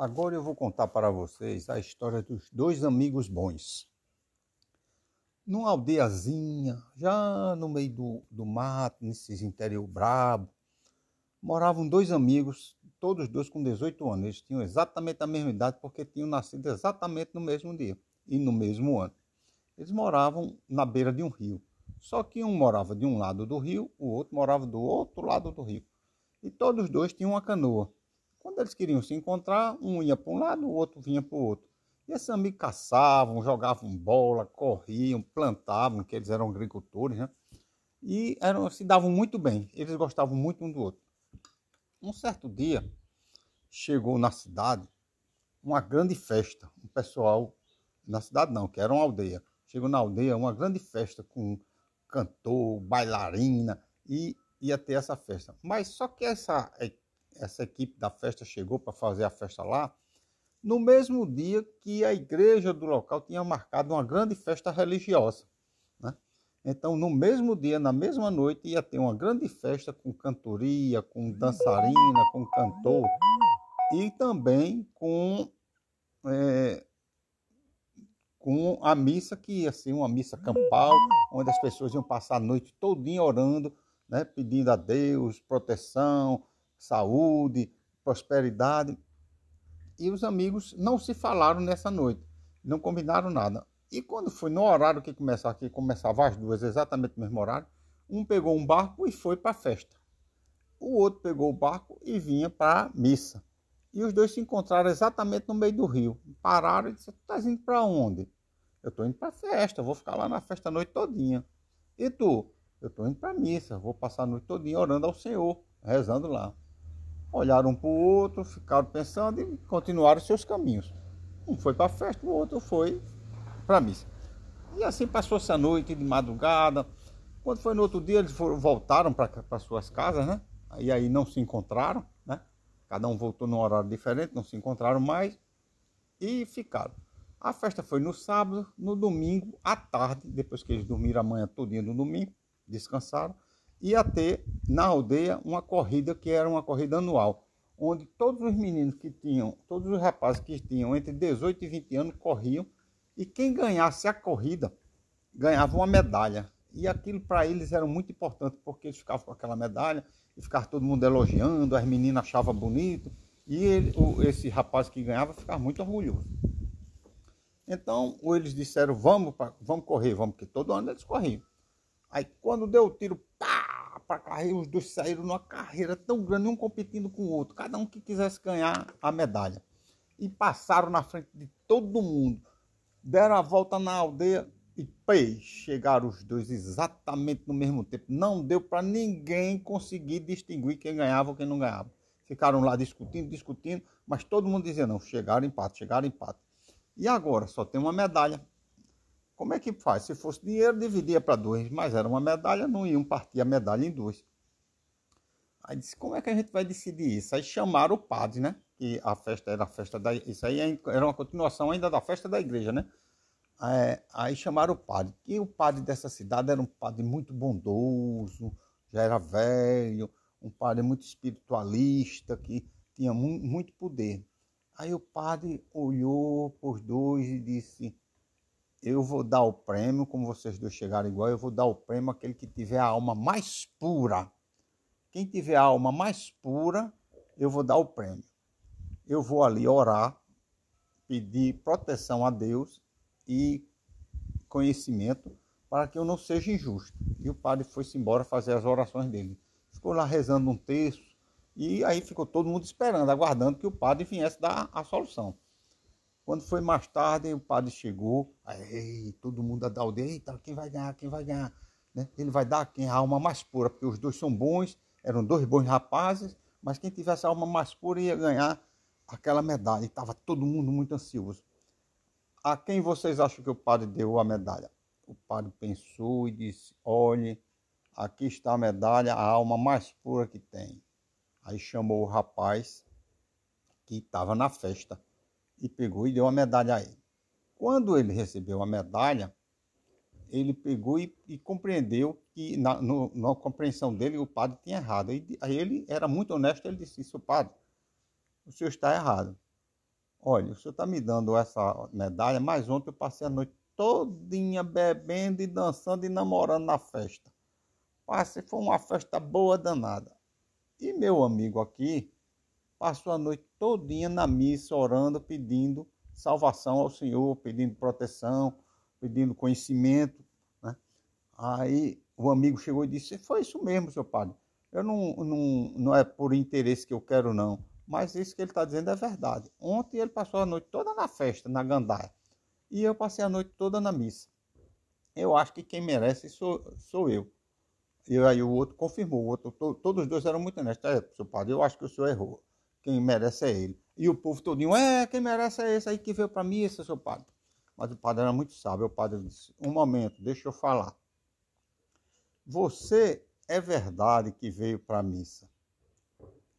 Agora eu vou contar para vocês a história dos dois amigos bons. Numa aldeiazinha, já no meio do, do mato, nesses interior brabo, moravam dois amigos, todos dois com 18 anos. Eles tinham exatamente a mesma idade porque tinham nascido exatamente no mesmo dia e no mesmo ano. Eles moravam na beira de um rio. Só que um morava de um lado do rio, o outro morava do outro lado do rio. E todos dois tinham uma canoa. Quando eles queriam se encontrar, um ia para um lado, o outro vinha para o outro. E esses amigos caçavam, jogavam bola, corriam, plantavam, que eles eram agricultores, né? E eram, se davam muito bem, eles gostavam muito um do outro. Um certo dia, chegou na cidade uma grande festa. Um pessoal, na cidade não, que era uma aldeia. Chegou na aldeia uma grande festa com cantor, bailarina, e ia ter essa festa. Mas só que essa essa equipe da festa chegou para fazer a festa lá, no mesmo dia que a igreja do local tinha marcado uma grande festa religiosa. Né? Então, no mesmo dia, na mesma noite, ia ter uma grande festa com cantoria, com dançarina, com cantor e também com, é, com a missa, que ia ser uma missa campal, onde as pessoas iam passar a noite todinha orando, né, pedindo a Deus proteção, saúde, prosperidade. E os amigos não se falaram nessa noite, não combinaram nada. E quando foi no horário que começava, que começava as duas, exatamente no mesmo horário, um pegou um barco e foi para a festa. O outro pegou o barco e vinha para a missa. E os dois se encontraram exatamente no meio do rio. Pararam e disseram, tu estás indo para onde? Eu estou indo para a festa, vou ficar lá na festa a noite todinha. E tu? Eu estou indo para a missa, vou passar a noite todinha orando ao Senhor, rezando lá olharam um para o outro, ficaram pensando e continuaram seus caminhos. Um foi para a festa, o outro foi para a missa. E assim passou-se a noite de madrugada. Quando foi no outro dia, eles foram, voltaram para suas casas, né? E aí não se encontraram, né? Cada um voltou num horário diferente, não se encontraram mais e ficaram. A festa foi no sábado, no domingo, à tarde, depois que eles dormiram a manhã todinha no domingo, descansaram ia ter na aldeia uma corrida que era uma corrida anual, onde todos os meninos que tinham, todos os rapazes que tinham entre 18 e 20 anos corriam e quem ganhasse a corrida ganhava uma medalha. E aquilo para eles era muito importante, porque eles ficavam com aquela medalha e ficava todo mundo elogiando, as meninas achavam bonito, e ele, esse rapaz que ganhava ficava muito orgulhoso. Então, eles disseram, vamos, pra, vamos correr, vamos, porque todo ano eles corriam. Aí quando deu o tiro, pá, para carreira, os dois saíram numa carreira tão grande, um competindo com o outro, cada um que quisesse ganhar a medalha. E passaram na frente de todo mundo, deram a volta na aldeia e pei, chegaram os dois exatamente no mesmo tempo. Não deu para ninguém conseguir distinguir quem ganhava ou quem não ganhava. Ficaram lá discutindo, discutindo, mas todo mundo dizia: não, chegaram empate, chegaram empate. E agora só tem uma medalha. Como é que faz? Se fosse dinheiro, dividia para dois, mas era uma medalha, não iam partir a medalha em duas. Aí disse, como é que a gente vai decidir isso? Aí chamaram o padre, né? Que a festa era a festa da... Isso aí era uma continuação ainda da festa da igreja, né? É, aí chamaram o padre. E o padre dessa cidade era um padre muito bondoso, já era velho, um padre muito espiritualista, que tinha muito poder. Aí o padre olhou os dois e disse eu vou dar o prêmio, como vocês dois chegaram igual, eu vou dar o prêmio àquele que tiver a alma mais pura. Quem tiver a alma mais pura, eu vou dar o prêmio. Eu vou ali orar, pedir proteção a Deus e conhecimento para que eu não seja injusto. E o padre foi-se embora fazer as orações dele. Ficou lá rezando um texto e aí ficou todo mundo esperando, aguardando que o padre viesse dar a solução. Quando foi mais tarde, o padre chegou, aí todo mundo da aldeia, eita, quem vai ganhar, quem vai ganhar? Né? Ele vai dar quem? A alma mais pura, porque os dois são bons, eram dois bons rapazes, mas quem tivesse a alma mais pura ia ganhar aquela medalha. E estava todo mundo muito ansioso. A quem vocês acham que o padre deu a medalha? O padre pensou e disse: Olhe, aqui está a medalha, a alma mais pura que tem. Aí chamou o rapaz que estava na festa e pegou e deu a medalha a ele. Quando ele recebeu a medalha, ele pegou e, e compreendeu que, na, no, na, compreensão dele, o padre tinha errado. Aí, aí ele era muito honesto, ele disse: Isso, padre, o senhor está errado. Olha, o senhor está me dando essa medalha, mas ontem eu passei a noite todinha bebendo e dançando e namorando na festa. Passei, foi uma festa boa danada. E meu amigo aqui passou a noite todinha na missa orando, pedindo salvação ao Senhor, pedindo proteção, pedindo conhecimento. Né? Aí o amigo chegou e disse: Foi isso mesmo, seu padre. Eu não, não, não é por interesse que eu quero, não. Mas isso que ele está dizendo é verdade. Ontem ele passou a noite toda na festa, na gandaia. E eu passei a noite toda na missa. Eu acho que quem merece sou, sou eu. E aí o outro confirmou. O outro, to, todos os dois eram muito honestos. É, seu padre, eu acho que o senhor errou. Quem merece é ele. E o povo todinho, é, quem merece é esse aí que veio para é seu padre. Mas o padre era muito sábio. O padre disse, um momento, deixa eu falar. Você é verdade que veio para a missa.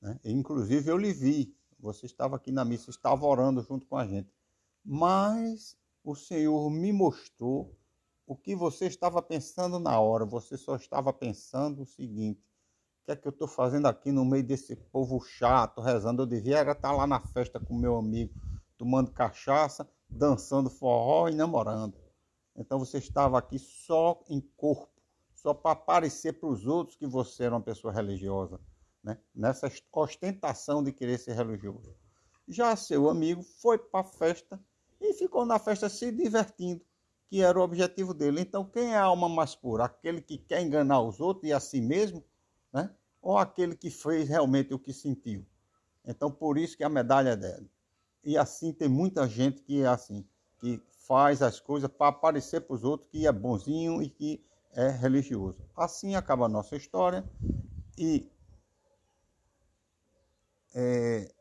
Né? Inclusive eu lhe vi. Você estava aqui na missa, estava orando junto com a gente. Mas o Senhor me mostrou o que você estava pensando na hora. Você só estava pensando o seguinte: que é que eu estou fazendo aqui no meio desse povo chato, rezando? Eu devia estar lá na festa com meu amigo, tomando cachaça, dançando forró e namorando. Então você estava aqui só em corpo, só para parecer para os outros que você era uma pessoa religiosa, né? nessa ostentação de querer ser religioso. Já seu amigo foi para a festa e ficou na festa se divertindo, que era o objetivo dele. Então, quem é a alma mais pura? Aquele que quer enganar os outros e a si mesmo, né? ou aquele que fez realmente o que sentiu? Então, por isso que a medalha é dele. E assim tem muita gente que é assim, que faz as coisas para aparecer para os outros que é bonzinho e que é religioso. Assim acaba a nossa história e é,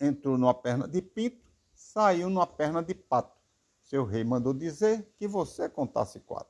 entrou numa perna de pinto saiu numa perna de pato. Seu rei mandou dizer que você contasse quatro.